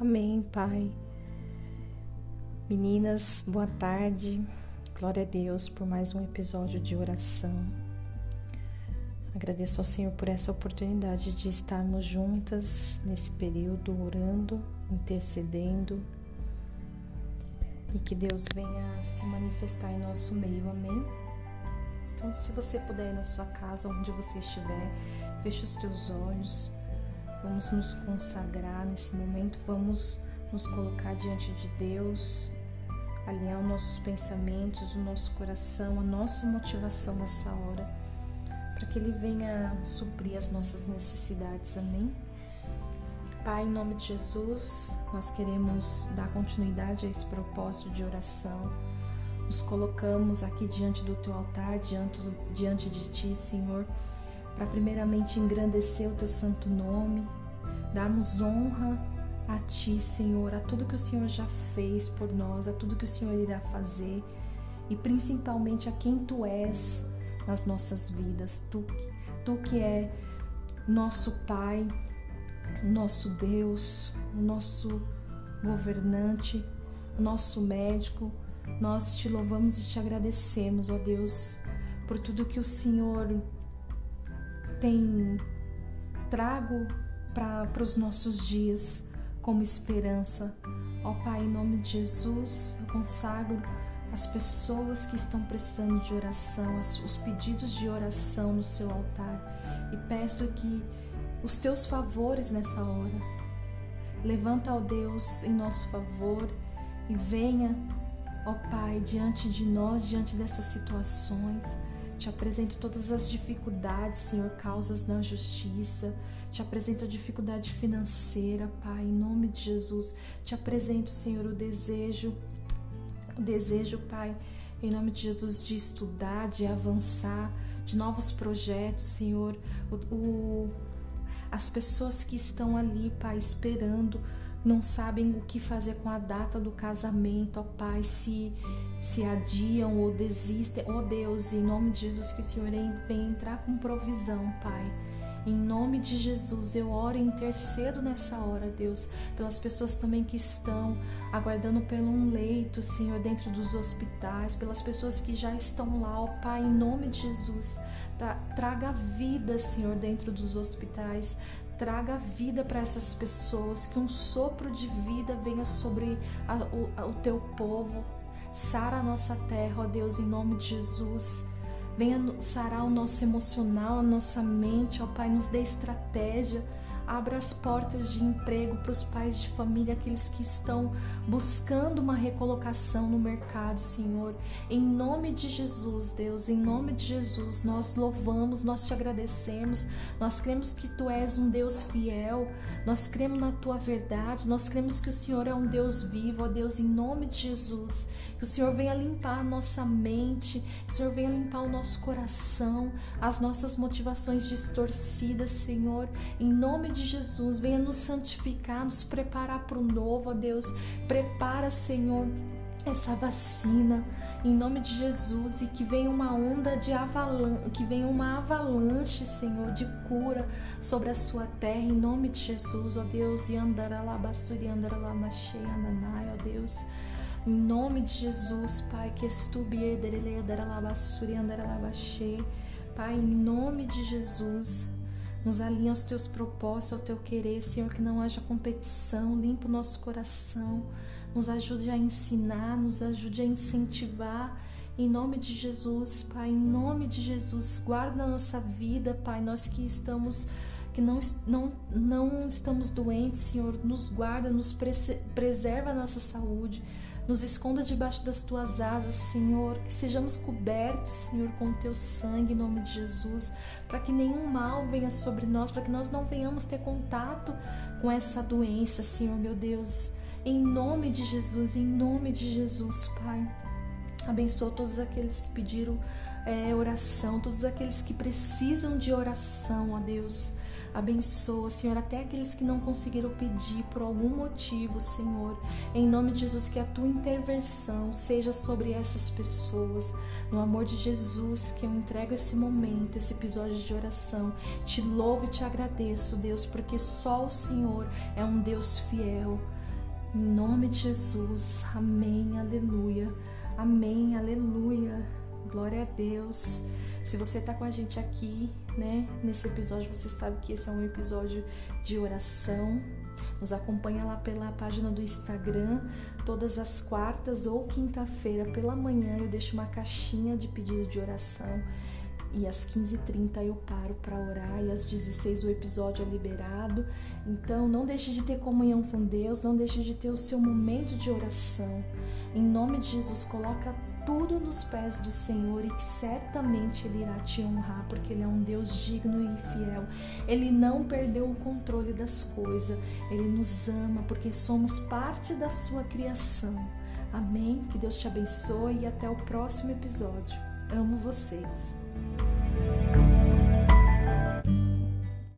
Amém, Pai. Meninas, boa tarde. Glória a Deus por mais um episódio de oração. Agradeço ao Senhor por essa oportunidade de estarmos juntas nesse período orando, intercedendo e que Deus venha se manifestar em nosso meio. Amém. Então, se você puder ir na sua casa, onde você estiver, feche os teus olhos. Vamos nos consagrar nesse momento, vamos nos colocar diante de Deus, alinhar os nossos pensamentos, o nosso coração, a nossa motivação nessa hora, para que Ele venha suprir as nossas necessidades. Amém? Pai, em nome de Jesus, nós queremos dar continuidade a esse propósito de oração. Nos colocamos aqui diante do Teu altar, diante, diante de Ti, Senhor para primeiramente engrandecer o teu santo nome, darmos honra a ti, Senhor, a tudo que o Senhor já fez por nós, a tudo que o Senhor irá fazer e principalmente a quem tu és nas nossas vidas. Tu, tu que é nosso Pai, nosso Deus, nosso governante, nosso médico, nós te louvamos e te agradecemos, ó Deus, por tudo que o Senhor tem trago para os nossos dias como esperança. Ó Pai, em nome de Jesus, eu consagro as pessoas que estão precisando de oração, os pedidos de oração no seu altar e peço que os teus favores nessa hora. Levanta, ó Deus, em nosso favor e venha, ó Pai, diante de nós, diante dessas situações te apresento todas as dificuldades, Senhor, causas na justiça. Te apresento a dificuldade financeira, Pai, em nome de Jesus. Te apresento, Senhor, o desejo, o desejo, Pai, em nome de Jesus, de estudar, de avançar, de novos projetos, Senhor. O, o, as pessoas que estão ali, Pai, esperando não sabem o que fazer com a data do casamento, ó Pai, se se adiam ou desistem, ó Deus, em nome de Jesus que o Senhor venha entrar com provisão, Pai. Em nome de Jesus, eu oro e intercedo nessa hora, Deus, pelas pessoas também que estão aguardando pelo um leito, Senhor, dentro dos hospitais, pelas pessoas que já estão lá, ó Pai, em nome de Jesus, traga vida, Senhor, dentro dos hospitais, traga vida para essas pessoas, que um sopro de vida venha sobre a, o, a, o teu povo. Sara a nossa terra, ó Deus, em nome de Jesus. Venha sarar o nosso emocional, a nossa mente, ó Pai, nos dê estratégia Abra as portas de emprego para os pais de família, aqueles que estão buscando uma recolocação no mercado, Senhor. Em nome de Jesus, Deus, em nome de Jesus, nós louvamos, nós te agradecemos, nós cremos que tu és um Deus fiel, nós cremos na tua verdade, nós cremos que o Senhor é um Deus vivo, ó Deus, em nome de Jesus. Que o Senhor venha limpar a nossa mente, que o Senhor venha limpar o nosso coração, as nossas motivações distorcidas, Senhor, em nome de de Jesus, venha nos santificar, nos preparar para o novo, ó Deus. Prepara, Senhor, essa vacina em nome de Jesus e que venha uma onda de avalanche, que venha uma avalanche, Senhor, de cura sobre a sua terra em nome de Jesus, ó Deus, e andaralabassuri andaralamache andanai, ó Deus. Em nome de Jesus, Pai, que estubie derele andaralabassuri andaralabache. Pai, em nome de Jesus, nos alinha aos teus propósitos, ao teu querer, Senhor, que não haja competição, limpa o nosso coração, nos ajude a ensinar, nos ajude a incentivar. Em nome de Jesus, Pai, em nome de Jesus, guarda a nossa vida, Pai, nós que estamos que não, não, não estamos doentes, Senhor, nos guarda, nos preserva a nossa saúde, nos esconda debaixo das tuas asas, Senhor, que sejamos cobertos, Senhor, com o teu sangue em nome de Jesus, para que nenhum mal venha sobre nós, para que nós não venhamos ter contato com essa doença, Senhor, meu Deus. Em nome de Jesus, em nome de Jesus, Pai. Abençoa todos aqueles que pediram é, oração, todos aqueles que precisam de oração, ó Deus. Abençoa, Senhor, até aqueles que não conseguiram pedir por algum motivo, Senhor. Em nome de Jesus, que a tua intervenção seja sobre essas pessoas. No amor de Jesus, que eu entrego esse momento, esse episódio de oração. Te louvo e te agradeço, Deus, porque só o Senhor é um Deus fiel. Em nome de Jesus. Amém. Aleluia. Amém. Aleluia. Glória a Deus. Se você está com a gente aqui, né, nesse episódio, você sabe que esse é um episódio de oração. Nos acompanha lá pela página do Instagram, todas as quartas ou quinta-feira pela manhã eu deixo uma caixinha de pedido de oração e às 15h30 eu paro para orar e às 16 o episódio é liberado. Então não deixe de ter comunhão com Deus, não deixe de ter o seu momento de oração. Em nome de Jesus, coloca tudo nos pés do Senhor e que certamente Ele irá te honrar, porque Ele é um Deus digno e fiel. Ele não perdeu o controle das coisas, Ele nos ama porque somos parte da Sua criação. Amém? Que Deus te abençoe e até o próximo episódio. Amo vocês.